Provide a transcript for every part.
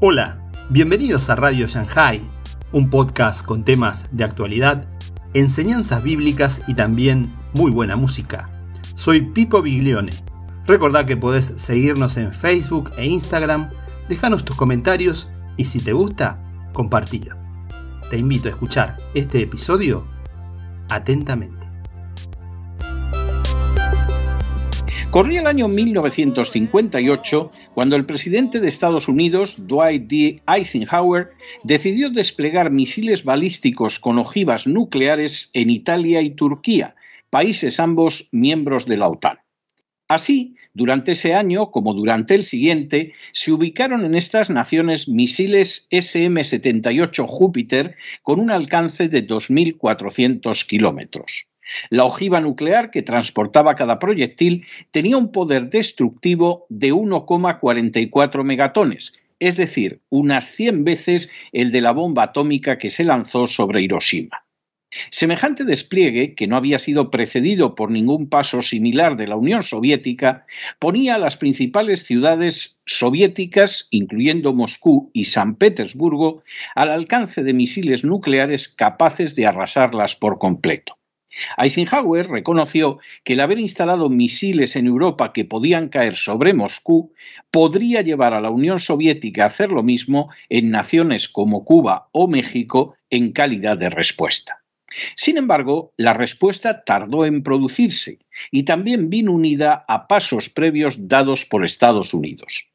Hola, bienvenidos a Radio Shanghai, un podcast con temas de actualidad, enseñanzas bíblicas y también muy buena música. Soy Pipo Biglione. Recordá que podés seguirnos en Facebook e Instagram, dejanos tus comentarios y si te gusta, compartilo. Te invito a escuchar este episodio atentamente. Corría el año 1958 cuando el presidente de Estados Unidos, Dwight D. Eisenhower, decidió desplegar misiles balísticos con ojivas nucleares en Italia y Turquía, países ambos miembros de la OTAN. Así, durante ese año, como durante el siguiente, se ubicaron en estas naciones misiles SM-78 Júpiter con un alcance de 2.400 kilómetros. La ojiva nuclear que transportaba cada proyectil tenía un poder destructivo de 1,44 megatones, es decir, unas 100 veces el de la bomba atómica que se lanzó sobre Hiroshima. Semejante despliegue, que no había sido precedido por ningún paso similar de la Unión Soviética, ponía a las principales ciudades soviéticas, incluyendo Moscú y San Petersburgo, al alcance de misiles nucleares capaces de arrasarlas por completo. Eisenhower reconoció que el haber instalado misiles en Europa que podían caer sobre Moscú podría llevar a la Unión Soviética a hacer lo mismo en naciones como Cuba o México en calidad de respuesta. Sin embargo, la respuesta tardó en producirse y también vino unida a pasos previos dados por Estados Unidos.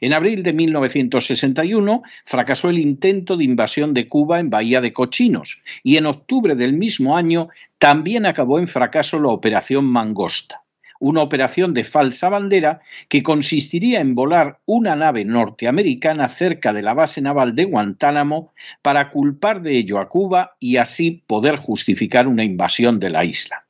En abril de 1961 fracasó el intento de invasión de Cuba en Bahía de Cochinos y en octubre del mismo año también acabó en fracaso la Operación Mangosta, una operación de falsa bandera que consistiría en volar una nave norteamericana cerca de la base naval de Guantánamo para culpar de ello a Cuba y así poder justificar una invasión de la isla.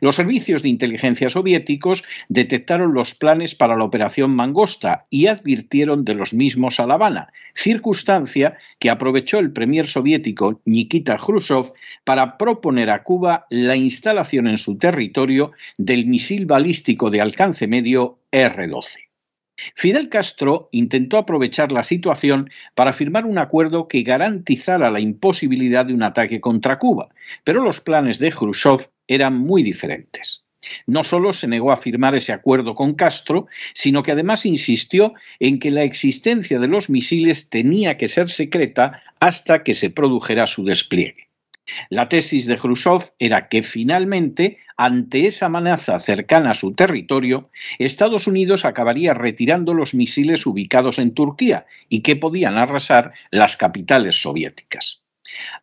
Los servicios de inteligencia soviéticos detectaron los planes para la operación Mangosta y advirtieron de los mismos a La Habana, circunstancia que aprovechó el premier soviético Nikita Khrushchev para proponer a Cuba la instalación en su territorio del misil balístico de alcance medio R-12. Fidel Castro intentó aprovechar la situación para firmar un acuerdo que garantizara la imposibilidad de un ataque contra Cuba, pero los planes de Khrushchev eran muy diferentes. No solo se negó a firmar ese acuerdo con Castro, sino que además insistió en que la existencia de los misiles tenía que ser secreta hasta que se produjera su despliegue. La tesis de Khrushchev era que finalmente, ante esa amenaza cercana a su territorio, Estados Unidos acabaría retirando los misiles ubicados en Turquía y que podían arrasar las capitales soviéticas.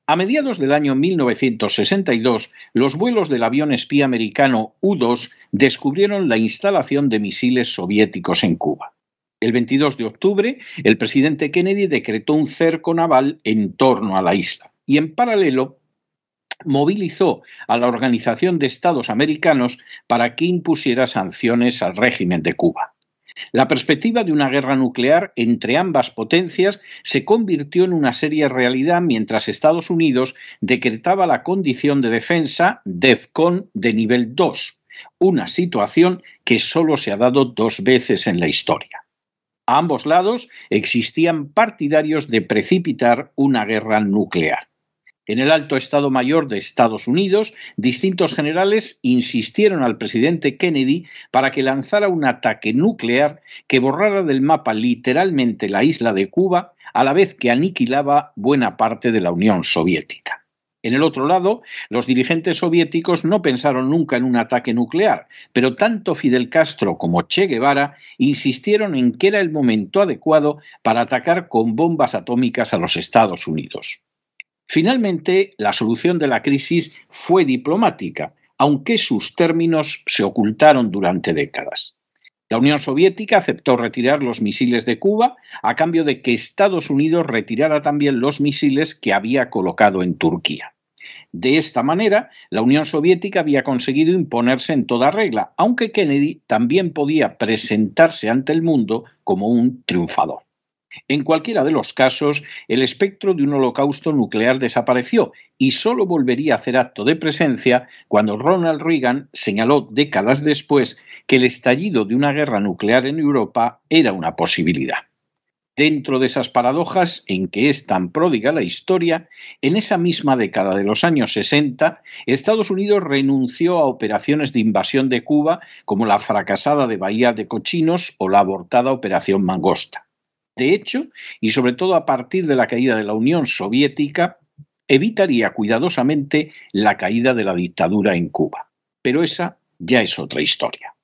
A mediados del año 1962, los vuelos del avión espía americano U-2 descubrieron la instalación de misiles soviéticos en Cuba. El 22 de octubre, el presidente Kennedy decretó un cerco naval en torno a la isla y en paralelo movilizó a la Organización de Estados Americanos para que impusiera sanciones al régimen de Cuba. La perspectiva de una guerra nuclear entre ambas potencias se convirtió en una seria realidad mientras Estados Unidos decretaba la condición de defensa DEFCON de nivel 2, una situación que solo se ha dado dos veces en la historia. A ambos lados existían partidarios de precipitar una guerra nuclear. En el alto Estado Mayor de Estados Unidos, distintos generales insistieron al presidente Kennedy para que lanzara un ataque nuclear que borrara del mapa literalmente la isla de Cuba, a la vez que aniquilaba buena parte de la Unión Soviética. En el otro lado, los dirigentes soviéticos no pensaron nunca en un ataque nuclear, pero tanto Fidel Castro como Che Guevara insistieron en que era el momento adecuado para atacar con bombas atómicas a los Estados Unidos. Finalmente, la solución de la crisis fue diplomática, aunque sus términos se ocultaron durante décadas. La Unión Soviética aceptó retirar los misiles de Cuba a cambio de que Estados Unidos retirara también los misiles que había colocado en Turquía. De esta manera, la Unión Soviética había conseguido imponerse en toda regla, aunque Kennedy también podía presentarse ante el mundo como un triunfador. En cualquiera de los casos, el espectro de un holocausto nuclear desapareció y solo volvería a hacer acto de presencia cuando Ronald Reagan señaló décadas después que el estallido de una guerra nuclear en Europa era una posibilidad. Dentro de esas paradojas en que es tan pródiga la historia, en esa misma década de los años 60, Estados Unidos renunció a operaciones de invasión de Cuba como la fracasada de Bahía de Cochinos o la abortada Operación Mangosta. De hecho, y sobre todo a partir de la caída de la Unión Soviética, evitaría cuidadosamente la caída de la dictadura en Cuba. Pero esa ya es otra historia.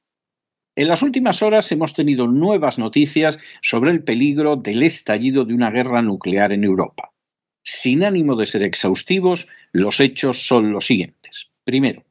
En las últimas horas hemos tenido nuevas noticias sobre el peligro del estallido de una guerra nuclear en Europa. Sin ánimo de ser exhaustivos, los hechos son los siguientes. Primero,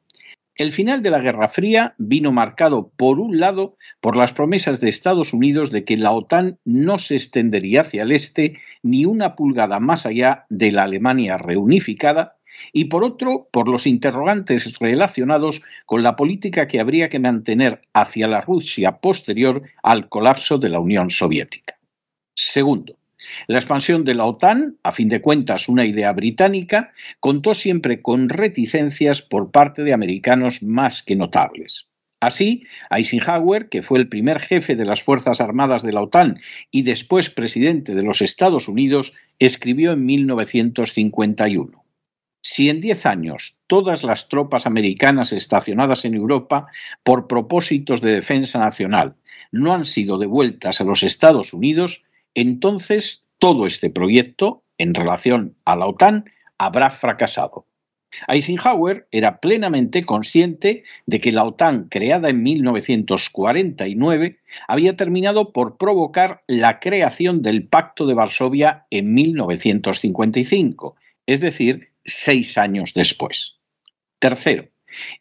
el final de la Guerra Fría vino marcado, por un lado, por las promesas de Estados Unidos de que la OTAN no se extendería hacia el este ni una pulgada más allá de la Alemania reunificada, y por otro, por los interrogantes relacionados con la política que habría que mantener hacia la Rusia posterior al colapso de la Unión Soviética. Segundo, la expansión de la OTAN, a fin de cuentas una idea británica, contó siempre con reticencias por parte de americanos más que notables. Así, Eisenhower, que fue el primer jefe de las Fuerzas Armadas de la OTAN y después presidente de los Estados Unidos, escribió en 1951 si en diez años todas las tropas americanas estacionadas en Europa por propósitos de defensa nacional no han sido devueltas a los Estados Unidos, entonces todo este proyecto en relación a la OTAN habrá fracasado. Eisenhower era plenamente consciente de que la OTAN, creada en 1949, había terminado por provocar la creación del Pacto de Varsovia en 1955, es decir, seis años después. Tercero,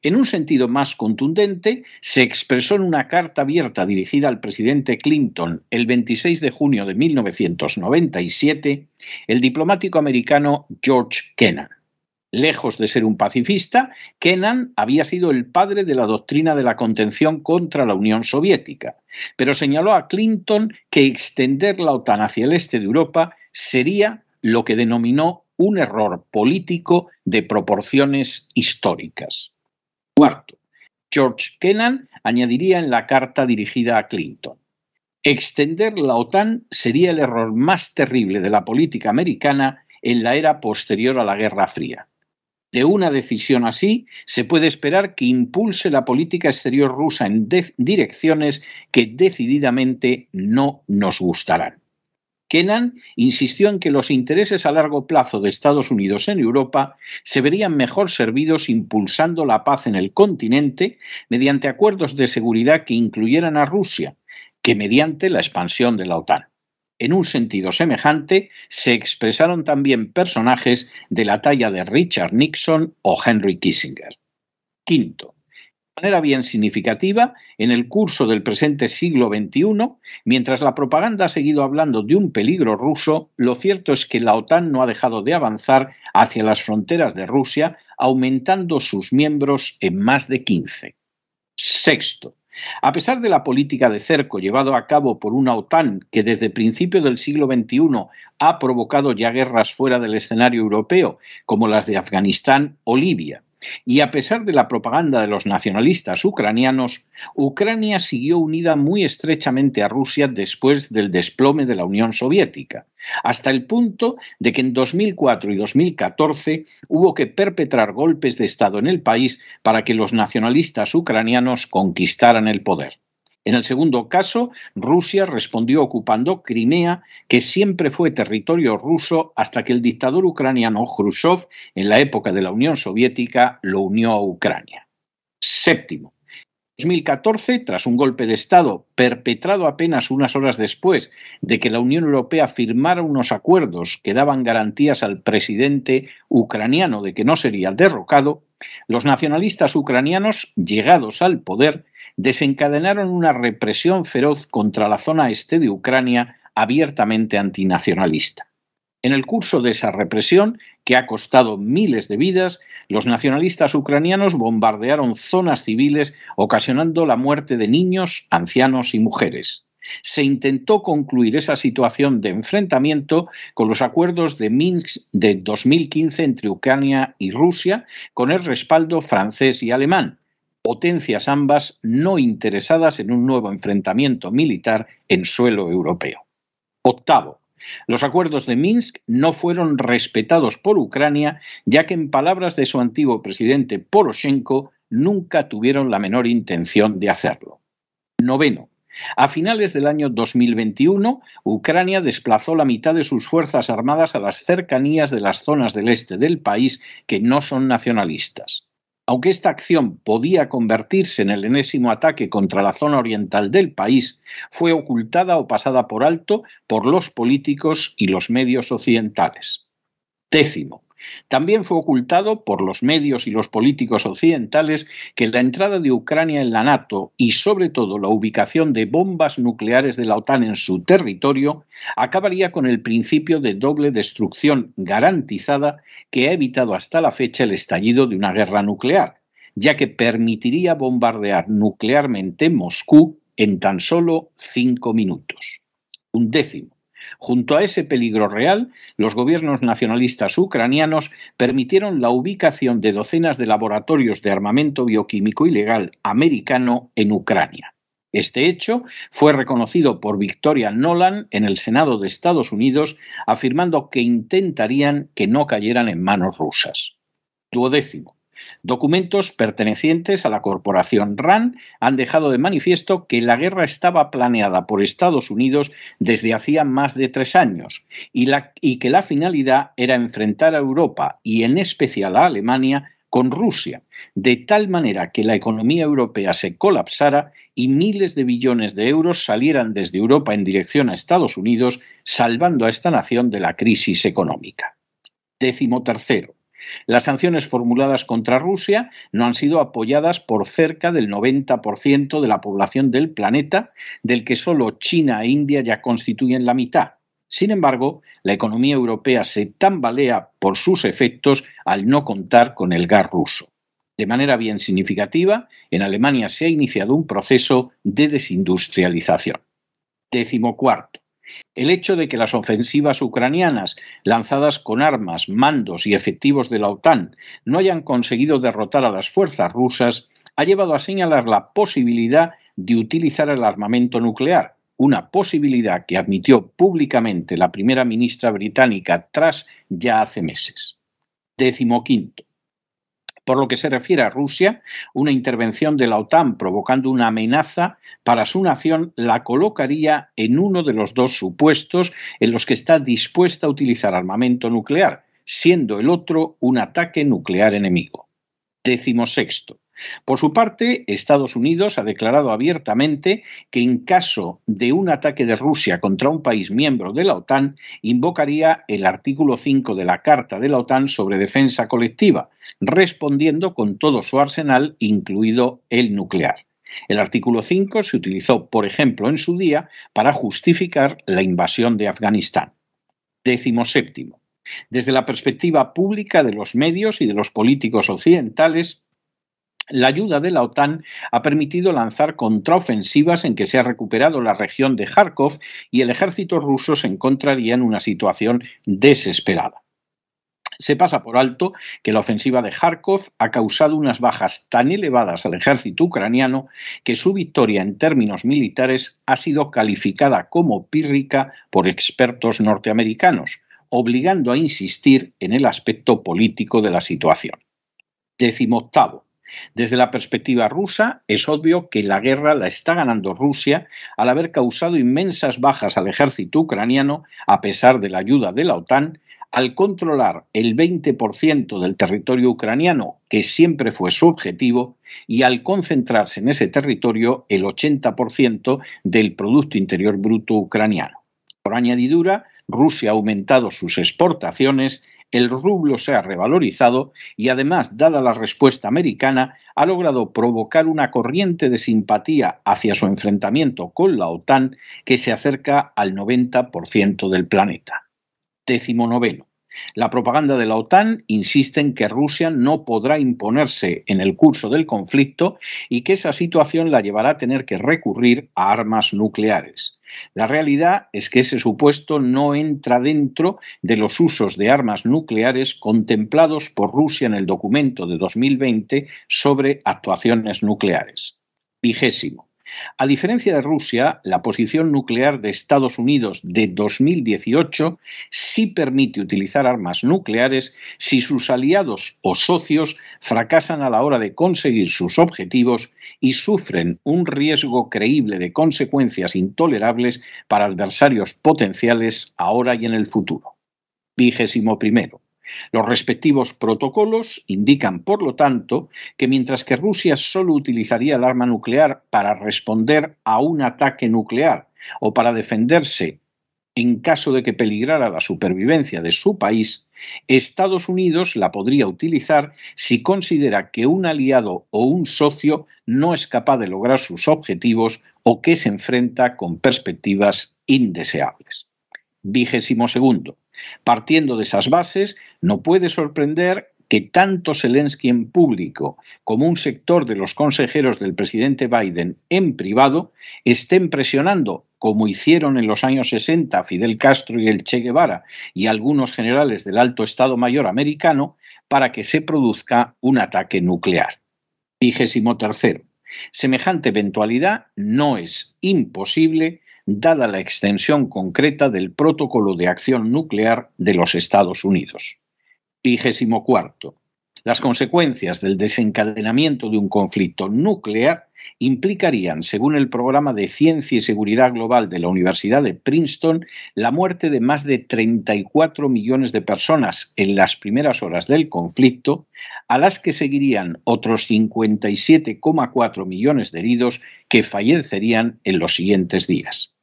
en un sentido más contundente, se expresó en una carta abierta dirigida al presidente Clinton el 26 de junio de 1997 el diplomático americano George Kennan. Lejos de ser un pacifista, Kennan había sido el padre de la doctrina de la contención contra la Unión Soviética, pero señaló a Clinton que extender la OTAN hacia el este de Europa sería lo que denominó un error político de proporciones históricas. Cuarto, George Kennan añadiría en la carta dirigida a Clinton. Extender la OTAN sería el error más terrible de la política americana en la era posterior a la Guerra Fría. De una decisión así, se puede esperar que impulse la política exterior rusa en direcciones que decididamente no nos gustarán. Kennan insistió en que los intereses a largo plazo de Estados Unidos en Europa se verían mejor servidos impulsando la paz en el continente mediante acuerdos de seguridad que incluyeran a Rusia, que mediante la expansión de la OTAN. En un sentido semejante, se expresaron también personajes de la talla de Richard Nixon o Henry Kissinger. Quinto, manera bien significativa, en el curso del presente siglo XXI, mientras la propaganda ha seguido hablando de un peligro ruso, lo cierto es que la OTAN no ha dejado de avanzar hacia las fronteras de Rusia, aumentando sus miembros en más de 15. Sexto, a pesar de la política de cerco llevado a cabo por una OTAN que desde principio del siglo XXI ha provocado ya guerras fuera del escenario europeo, como las de Afganistán o Libia, y a pesar de la propaganda de los nacionalistas ucranianos, Ucrania siguió unida muy estrechamente a Rusia después del desplome de la Unión Soviética, hasta el punto de que en 2004 y 2014 hubo que perpetrar golpes de Estado en el país para que los nacionalistas ucranianos conquistaran el poder. En el segundo caso, Rusia respondió ocupando Crimea, que siempre fue territorio ruso hasta que el dictador ucraniano Khrushchev, en la época de la Unión Soviética, lo unió a Ucrania. Séptimo. En 2014, tras un golpe de Estado perpetrado apenas unas horas después de que la Unión Europea firmara unos acuerdos que daban garantías al presidente ucraniano de que no sería derrocado, los nacionalistas ucranianos, llegados al poder, desencadenaron una represión feroz contra la zona este de Ucrania abiertamente antinacionalista. En el curso de esa represión, que ha costado miles de vidas, los nacionalistas ucranianos bombardearon zonas civiles, ocasionando la muerte de niños, ancianos y mujeres. Se intentó concluir esa situación de enfrentamiento con los acuerdos de Minsk de 2015 entre Ucrania y Rusia, con el respaldo francés y alemán, potencias ambas no interesadas en un nuevo enfrentamiento militar en suelo europeo. Octavo, los acuerdos de Minsk no fueron respetados por Ucrania, ya que en palabras de su antiguo presidente Poroshenko nunca tuvieron la menor intención de hacerlo. Noveno. A finales del año 2021, Ucrania desplazó la mitad de sus fuerzas armadas a las cercanías de las zonas del este del país que no son nacionalistas. Aunque esta acción podía convertirse en el enésimo ataque contra la zona oriental del país, fue ocultada o pasada por alto por los políticos y los medios occidentales. Décimo. También fue ocultado por los medios y los políticos occidentales que la entrada de Ucrania en la NATO y sobre todo la ubicación de bombas nucleares de la OTAN en su territorio acabaría con el principio de doble destrucción garantizada que ha evitado hasta la fecha el estallido de una guerra nuclear, ya que permitiría bombardear nuclearmente Moscú en tan solo cinco minutos. Un décimo. Junto a ese peligro real, los gobiernos nacionalistas ucranianos permitieron la ubicación de docenas de laboratorios de armamento bioquímico ilegal americano en Ucrania. Este hecho fue reconocido por Victoria Nolan en el Senado de Estados Unidos, afirmando que intentarían que no cayeran en manos rusas. Duodécimo. Documentos pertenecientes a la corporación RAND han dejado de manifiesto que la guerra estaba planeada por Estados Unidos desde hacía más de tres años y, y que la finalidad era enfrentar a Europa y en especial a Alemania con Rusia, de tal manera que la economía europea se colapsara y miles de billones de euros salieran desde Europa en dirección a Estados Unidos, salvando a esta nación de la crisis económica. Décimo tercero. Las sanciones formuladas contra Rusia no han sido apoyadas por cerca del 90% de la población del planeta, del que solo China e India ya constituyen la mitad. Sin embargo, la economía europea se tambalea por sus efectos al no contar con el gas ruso. De manera bien significativa, en Alemania se ha iniciado un proceso de desindustrialización. Décimo cuarto. El hecho de que las ofensivas ucranianas, lanzadas con armas, mandos y efectivos de la OTAN, no hayan conseguido derrotar a las fuerzas rusas, ha llevado a señalar la posibilidad de utilizar el armamento nuclear, una posibilidad que admitió públicamente la primera ministra británica tras ya hace meses. Décimo quinto. Por lo que se refiere a Rusia, una intervención de la OTAN provocando una amenaza para su nación la colocaría en uno de los dos supuestos en los que está dispuesta a utilizar armamento nuclear, siendo el otro un ataque nuclear enemigo. Décimo sexto. Por su parte, Estados Unidos ha declarado abiertamente que en caso de un ataque de Rusia contra un país miembro de la OTAN, invocaría el artículo 5 de la Carta de la OTAN sobre defensa colectiva, respondiendo con todo su arsenal, incluido el nuclear. El artículo 5 se utilizó, por ejemplo, en su día para justificar la invasión de Afganistán. Décimo séptimo. Desde la perspectiva pública de los medios y de los políticos occidentales, la ayuda de la OTAN ha permitido lanzar contraofensivas en que se ha recuperado la región de Kharkov y el ejército ruso se encontraría en una situación desesperada. Se pasa por alto que la ofensiva de Kharkov ha causado unas bajas tan elevadas al ejército ucraniano que su victoria en términos militares ha sido calificada como pírrica por expertos norteamericanos, obligando a insistir en el aspecto político de la situación. Décimo octavo. Desde la perspectiva rusa, es obvio que la guerra la está ganando Rusia al haber causado inmensas bajas al ejército ucraniano a pesar de la ayuda de la OTAN, al controlar el 20% del territorio ucraniano, que siempre fue su objetivo, y al concentrarse en ese territorio el 80% del Producto Interior Bruto ucraniano. Por añadidura, Rusia ha aumentado sus exportaciones el rublo se ha revalorizado y además, dada la respuesta americana, ha logrado provocar una corriente de simpatía hacia su enfrentamiento con la OTAN que se acerca al 90% del planeta. Décimo noveno. La propaganda de la OTAN insiste en que Rusia no podrá imponerse en el curso del conflicto y que esa situación la llevará a tener que recurrir a armas nucleares. La realidad es que ese supuesto no entra dentro de los usos de armas nucleares contemplados por Rusia en el documento de 2020 sobre actuaciones nucleares. Vigésimo. A diferencia de Rusia, la posición nuclear de Estados Unidos de 2018 sí permite utilizar armas nucleares si sus aliados o socios fracasan a la hora de conseguir sus objetivos y sufren un riesgo creíble de consecuencias intolerables para adversarios potenciales ahora y en el futuro. Vigésimo primero. Los respectivos protocolos indican, por lo tanto, que mientras que Rusia solo utilizaría el arma nuclear para responder a un ataque nuclear o para defenderse en caso de que peligrara la supervivencia de su país, Estados Unidos la podría utilizar si considera que un aliado o un socio no es capaz de lograr sus objetivos o que se enfrenta con perspectivas indeseables. Vigésimo segundo. Partiendo de esas bases, no puede sorprender que tanto Zelensky en público como un sector de los consejeros del presidente Biden en privado estén presionando, como hicieron en los años 60 Fidel Castro y el Che Guevara y algunos generales del alto Estado Mayor americano, para que se produzca un ataque nuclear. Vigésimo tercero. Semejante eventualidad no es imposible dada la extensión concreta del Protocolo de Acción Nuclear de los Estados Unidos. Vigésimo cuarto. Las consecuencias del desencadenamiento de un conflicto nuclear implicarían, según el programa de Ciencia y Seguridad Global de la Universidad de Princeton, la muerte de más de 34 millones de personas en las primeras horas del conflicto, a las que seguirían otros 57,4 millones de heridos que fallecerían en los siguientes días.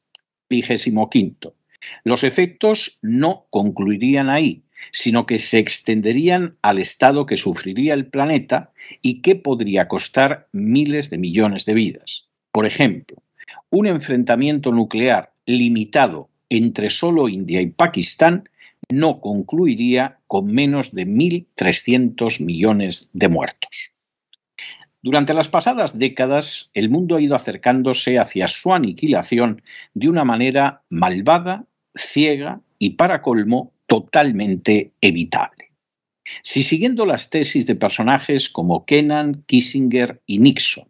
Quinto. Los efectos no concluirían ahí, sino que se extenderían al estado que sufriría el planeta y que podría costar miles de millones de vidas. Por ejemplo, un enfrentamiento nuclear limitado entre solo India y Pakistán no concluiría con menos de 1.300 millones de muertos. Durante las pasadas décadas, el mundo ha ido acercándose hacia su aniquilación de una manera malvada, ciega y, para colmo, totalmente evitable. Si siguiendo las tesis de personajes como Kennan, Kissinger y Nixon,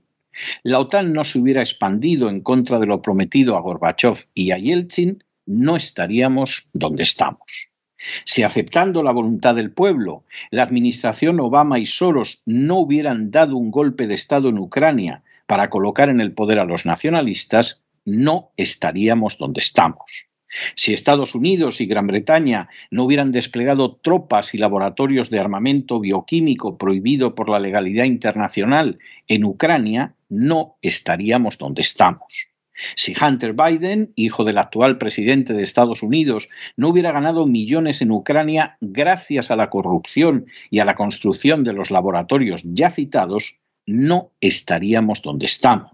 la OTAN no se hubiera expandido en contra de lo prometido a Gorbachev y a Yeltsin, no estaríamos donde estamos. Si aceptando la voluntad del pueblo, la administración Obama y Soros no hubieran dado un golpe de Estado en Ucrania para colocar en el poder a los nacionalistas, no estaríamos donde estamos. Si Estados Unidos y Gran Bretaña no hubieran desplegado tropas y laboratorios de armamento bioquímico prohibido por la legalidad internacional en Ucrania, no estaríamos donde estamos. Si Hunter Biden, hijo del actual presidente de Estados Unidos, no hubiera ganado millones en Ucrania gracias a la corrupción y a la construcción de los laboratorios ya citados, no estaríamos donde estamos.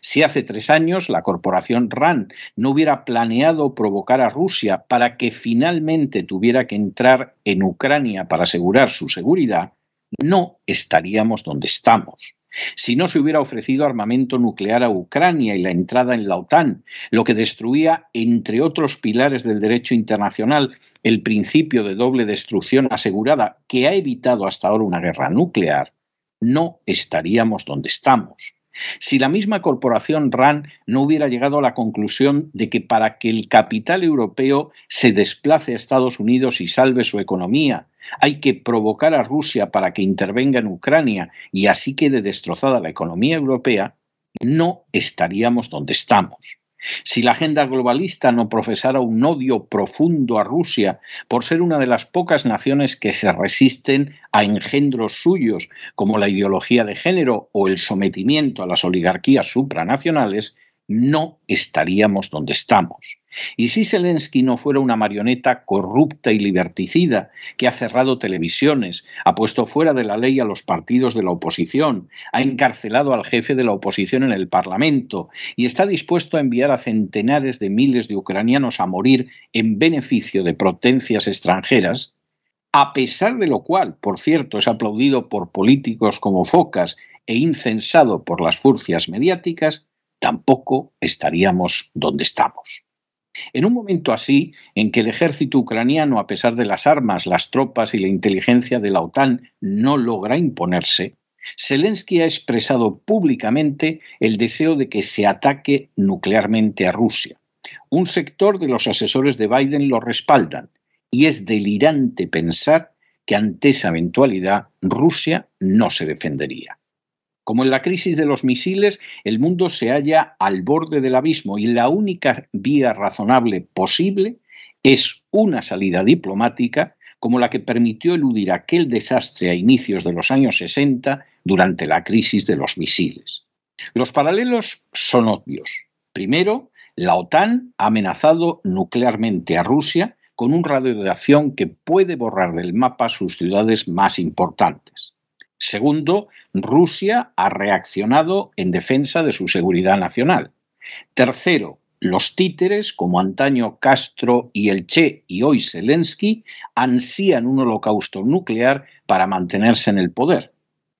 Si hace tres años la corporación RAN no hubiera planeado provocar a Rusia para que finalmente tuviera que entrar en Ucrania para asegurar su seguridad, no estaríamos donde estamos. Si no se hubiera ofrecido armamento nuclear a Ucrania y la entrada en la OTAN, lo que destruía, entre otros pilares del derecho internacional, el principio de doble destrucción asegurada que ha evitado hasta ahora una guerra nuclear, no estaríamos donde estamos. Si la misma corporación RAN no hubiera llegado a la conclusión de que para que el capital europeo se desplace a Estados Unidos y salve su economía, hay que provocar a Rusia para que intervenga en Ucrania y así quede destrozada la economía europea, no estaríamos donde estamos. Si la agenda globalista no profesara un odio profundo a Rusia por ser una de las pocas naciones que se resisten a engendros suyos como la ideología de género o el sometimiento a las oligarquías supranacionales, no estaríamos donde estamos. Y si Zelensky no fuera una marioneta corrupta y liberticida que ha cerrado televisiones, ha puesto fuera de la ley a los partidos de la oposición, ha encarcelado al jefe de la oposición en el Parlamento y está dispuesto a enviar a centenares de miles de ucranianos a morir en beneficio de potencias extranjeras, a pesar de lo cual, por cierto, es aplaudido por políticos como Focas e incensado por las furcias mediáticas, tampoco estaríamos donde estamos. En un momento así, en que el ejército ucraniano, a pesar de las armas, las tropas y la inteligencia de la OTAN, no logra imponerse, Zelensky ha expresado públicamente el deseo de que se ataque nuclearmente a Rusia. Un sector de los asesores de Biden lo respaldan y es delirante pensar que ante esa eventualidad Rusia no se defendería. Como en la crisis de los misiles, el mundo se halla al borde del abismo y la única vía razonable posible es una salida diplomática como la que permitió eludir aquel desastre a inicios de los años 60 durante la crisis de los misiles. Los paralelos son obvios. Primero, la OTAN ha amenazado nuclearmente a Rusia con un radio de acción que puede borrar del mapa sus ciudades más importantes. Segundo, Rusia ha reaccionado en defensa de su seguridad nacional. Tercero, los títeres, como antaño Castro y el Che y hoy Zelensky, ansían un holocausto nuclear para mantenerse en el poder.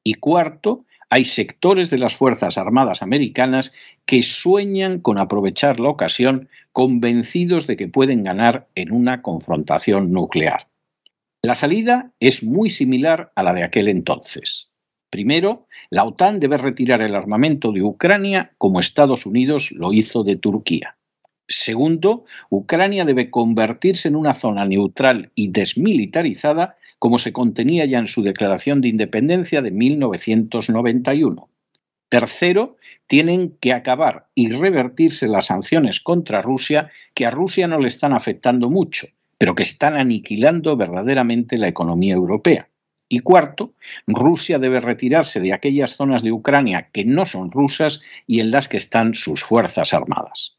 Y cuarto, hay sectores de las Fuerzas Armadas americanas que sueñan con aprovechar la ocasión convencidos de que pueden ganar en una confrontación nuclear. La salida es muy similar a la de aquel entonces. Primero, la OTAN debe retirar el armamento de Ucrania como Estados Unidos lo hizo de Turquía. Segundo, Ucrania debe convertirse en una zona neutral y desmilitarizada como se contenía ya en su Declaración de Independencia de 1991. Tercero, tienen que acabar y revertirse las sanciones contra Rusia que a Rusia no le están afectando mucho, pero que están aniquilando verdaderamente la economía europea. Y cuarto, Rusia debe retirarse de aquellas zonas de Ucrania que no son rusas y en las que están sus fuerzas armadas.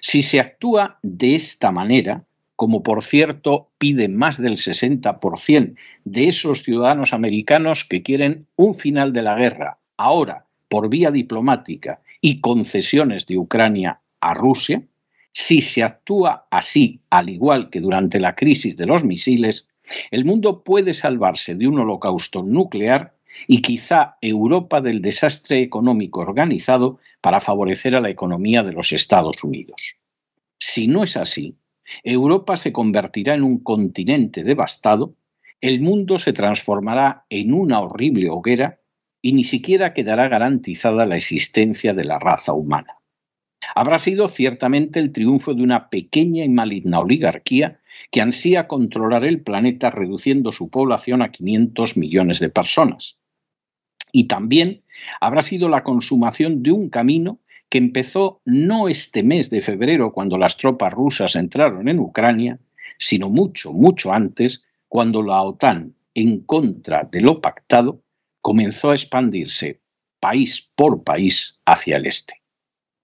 Si se actúa de esta manera, como por cierto pide más del 60% de esos ciudadanos americanos que quieren un final de la guerra, ahora por vía diplomática y concesiones de Ucrania a Rusia, si se actúa así, al igual que durante la crisis de los misiles, el mundo puede salvarse de un holocausto nuclear y quizá Europa del desastre económico organizado para favorecer a la economía de los Estados Unidos. Si no es así, Europa se convertirá en un continente devastado, el mundo se transformará en una horrible hoguera y ni siquiera quedará garantizada la existencia de la raza humana. Habrá sido ciertamente el triunfo de una pequeña y maligna oligarquía que ansía controlar el planeta reduciendo su población a 500 millones de personas. Y también habrá sido la consumación de un camino que empezó no este mes de febrero cuando las tropas rusas entraron en Ucrania, sino mucho, mucho antes, cuando la OTAN, en contra de lo pactado, comenzó a expandirse país por país hacia el este.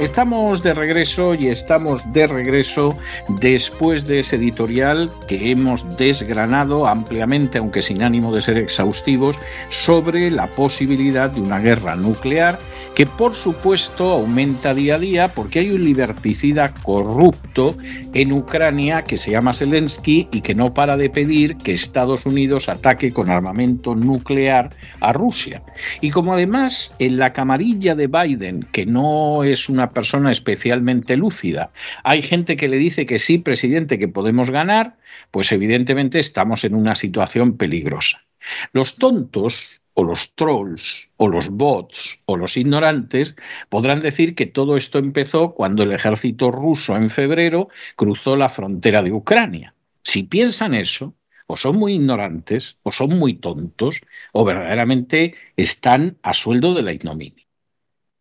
Estamos de regreso y estamos de regreso después de ese editorial que hemos desgranado ampliamente, aunque sin ánimo de ser exhaustivos, sobre la posibilidad de una guerra nuclear que por supuesto aumenta día a día porque hay un liberticida corrupto en Ucrania que se llama Zelensky y que no para de pedir que Estados Unidos ataque con armamento nuclear a Rusia. Y como además en la camarilla de Biden, que no es una persona especialmente lúcida, hay gente que le dice que sí, presidente, que podemos ganar, pues evidentemente estamos en una situación peligrosa. Los tontos o los trolls, o los bots, o los ignorantes, podrán decir que todo esto empezó cuando el ejército ruso en febrero cruzó la frontera de Ucrania. Si piensan eso, o son muy ignorantes, o son muy tontos, o verdaderamente están a sueldo de la ignominia.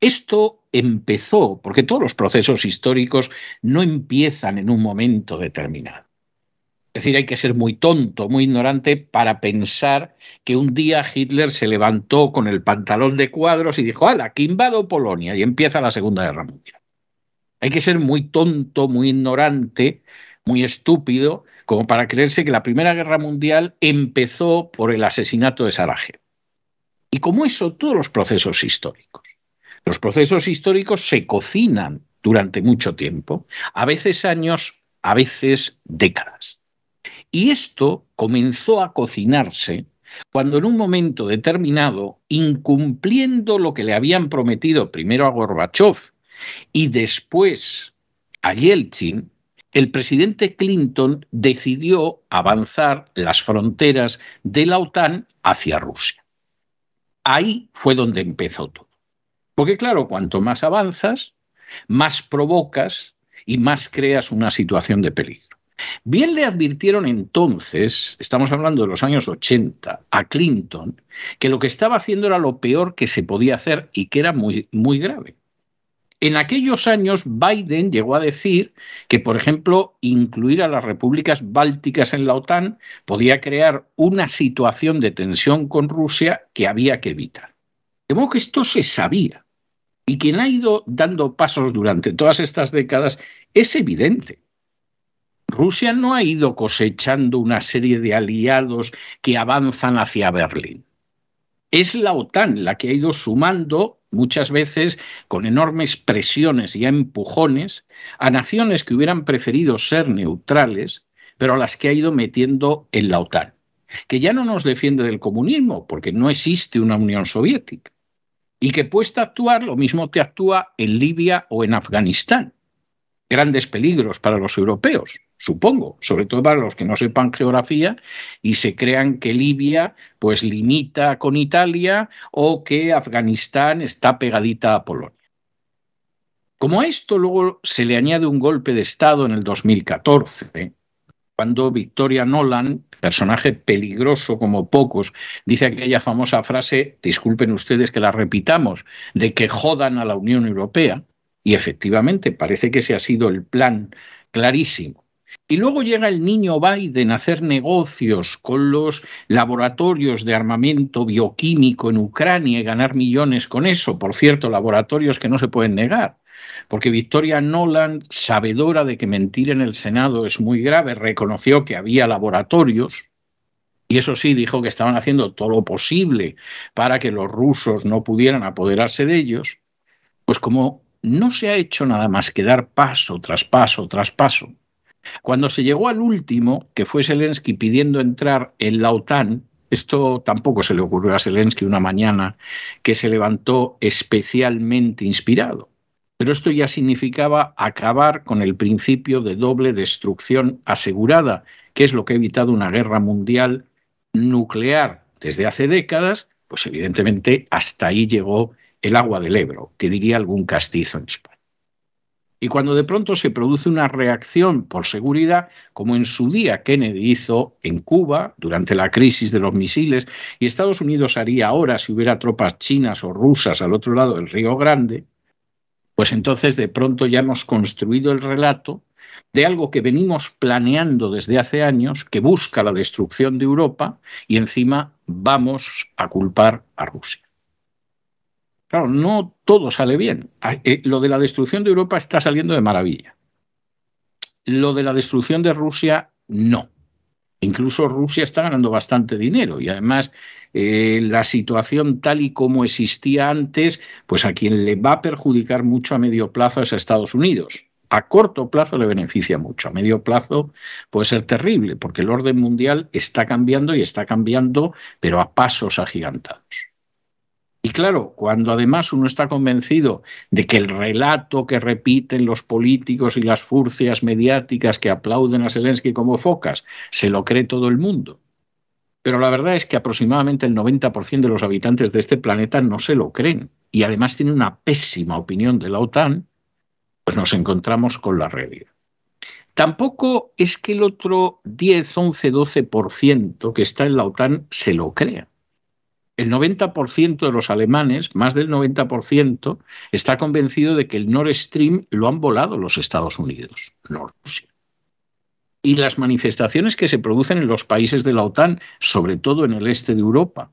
Esto empezó, porque todos los procesos históricos no empiezan en un momento determinado. Es decir, hay que ser muy tonto, muy ignorante para pensar que un día Hitler se levantó con el pantalón de cuadros y dijo, ¡hala, que invado Polonia! Y empieza la Segunda Guerra Mundial. Hay que ser muy tonto, muy ignorante, muy estúpido, como para creerse que la Primera Guerra Mundial empezó por el asesinato de Sarajevo. Y como eso, todos los procesos históricos. Los procesos históricos se cocinan durante mucho tiempo, a veces años, a veces décadas. Y esto comenzó a cocinarse cuando en un momento determinado, incumpliendo lo que le habían prometido primero a Gorbachev y después a Yeltsin, el presidente Clinton decidió avanzar las fronteras de la OTAN hacia Rusia. Ahí fue donde empezó todo. Porque claro, cuanto más avanzas, más provocas y más creas una situación de peligro. Bien le advirtieron entonces, estamos hablando de los años 80, a Clinton, que lo que estaba haciendo era lo peor que se podía hacer y que era muy, muy grave. En aquellos años, Biden llegó a decir que, por ejemplo, incluir a las repúblicas bálticas en la OTAN podía crear una situación de tensión con Rusia que había que evitar. De modo que esto se sabía. Y quien ha ido dando pasos durante todas estas décadas es evidente. Rusia no ha ido cosechando una serie de aliados que avanzan hacia Berlín. Es la OTAN la que ha ido sumando muchas veces con enormes presiones y empujones a naciones que hubieran preferido ser neutrales, pero a las que ha ido metiendo en la OTAN, que ya no nos defiende del comunismo, porque no existe una Unión Soviética, y que puesta a actuar lo mismo te actúa en Libia o en Afganistán. Grandes peligros para los europeos supongo, sobre todo para los que no sepan geografía y se crean que Libia pues limita con Italia o que Afganistán está pegadita a Polonia. Como a esto luego se le añade un golpe de Estado en el 2014, cuando Victoria Nolan, personaje peligroso como pocos, dice aquella famosa frase, disculpen ustedes que la repitamos, de que jodan a la Unión Europea, y efectivamente parece que ese ha sido el plan clarísimo y luego llega el niño Biden a hacer negocios con los laboratorios de armamento bioquímico en Ucrania y ganar millones con eso. Por cierto, laboratorios que no se pueden negar. Porque Victoria Nolan, sabedora de que mentir en el Senado es muy grave, reconoció que había laboratorios y eso sí, dijo que estaban haciendo todo lo posible para que los rusos no pudieran apoderarse de ellos. Pues como no se ha hecho nada más que dar paso tras paso tras paso, cuando se llegó al último, que fue Zelensky pidiendo entrar en la OTAN, esto tampoco se le ocurrió a Zelensky una mañana que se levantó especialmente inspirado. Pero esto ya significaba acabar con el principio de doble destrucción asegurada, que es lo que ha evitado una guerra mundial nuclear desde hace décadas, pues evidentemente hasta ahí llegó el agua del Ebro, que diría algún castizo en España. Y cuando de pronto se produce una reacción por seguridad, como en su día Kennedy hizo en Cuba durante la crisis de los misiles, y Estados Unidos haría ahora si hubiera tropas chinas o rusas al otro lado del Río Grande, pues entonces de pronto ya hemos construido el relato de algo que venimos planeando desde hace años, que busca la destrucción de Europa, y encima vamos a culpar a Rusia. Claro, no todo sale bien. Eh, lo de la destrucción de Europa está saliendo de maravilla. Lo de la destrucción de Rusia, no. Incluso Rusia está ganando bastante dinero y además eh, la situación tal y como existía antes, pues a quien le va a perjudicar mucho a medio plazo es a Estados Unidos. A corto plazo le beneficia mucho, a medio plazo puede ser terrible porque el orden mundial está cambiando y está cambiando, pero a pasos agigantados. Y claro, cuando además uno está convencido de que el relato que repiten los políticos y las furcias mediáticas que aplauden a Zelensky como focas, se lo cree todo el mundo. Pero la verdad es que aproximadamente el 90% de los habitantes de este planeta no se lo creen y además tienen una pésima opinión de la OTAN, pues nos encontramos con la realidad. Tampoco es que el otro 10, 11, 12% que está en la OTAN se lo crea el 90% de los alemanes, más del 90%, está convencido de que el Nord Stream lo han volado los Estados Unidos, no Rusia. Y las manifestaciones que se producen en los países de la OTAN, sobre todo en el este de Europa,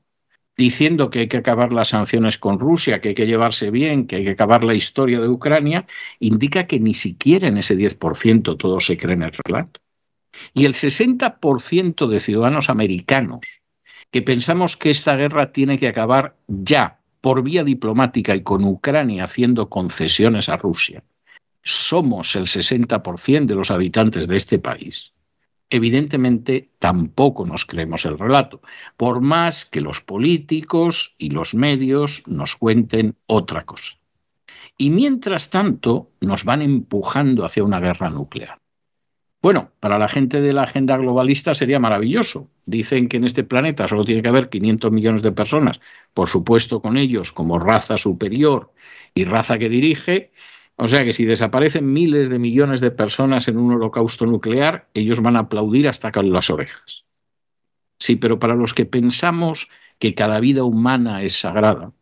diciendo que hay que acabar las sanciones con Rusia, que hay que llevarse bien, que hay que acabar la historia de Ucrania, indica que ni siquiera en ese 10% todos se creen el relato. Y el 60% de ciudadanos americanos que pensamos que esta guerra tiene que acabar ya, por vía diplomática y con Ucrania haciendo concesiones a Rusia. Somos el 60% de los habitantes de este país. Evidentemente, tampoco nos creemos el relato, por más que los políticos y los medios nos cuenten otra cosa. Y mientras tanto, nos van empujando hacia una guerra nuclear. Bueno, para la gente de la agenda globalista sería maravilloso. Dicen que en este planeta solo tiene que haber 500 millones de personas, por supuesto con ellos como raza superior y raza que dirige. O sea que si desaparecen miles de millones de personas en un holocausto nuclear, ellos van a aplaudir hasta con las orejas. Sí, pero para los que pensamos que cada vida humana es sagrada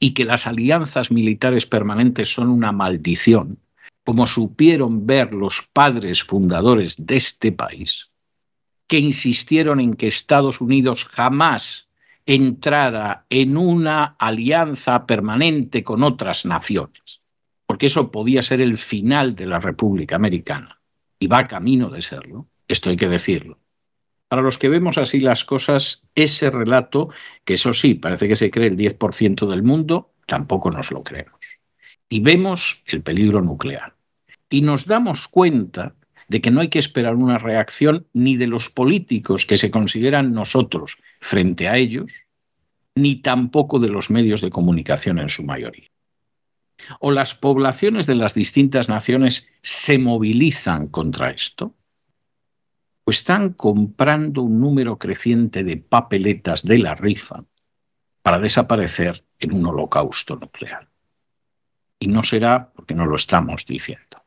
y que las alianzas militares permanentes son una maldición, como supieron ver los padres fundadores de este país, que insistieron en que Estados Unidos jamás entrara en una alianza permanente con otras naciones, porque eso podía ser el final de la República Americana, y va camino de serlo, esto hay que decirlo. Para los que vemos así las cosas, ese relato, que eso sí, parece que se cree el 10% del mundo, tampoco nos lo creemos y vemos el peligro nuclear. Y nos damos cuenta de que no hay que esperar una reacción ni de los políticos que se consideran nosotros frente a ellos, ni tampoco de los medios de comunicación en su mayoría. O las poblaciones de las distintas naciones se movilizan contra esto, o están comprando un número creciente de papeletas de la rifa para desaparecer en un holocausto nuclear y no será porque no lo estamos diciendo.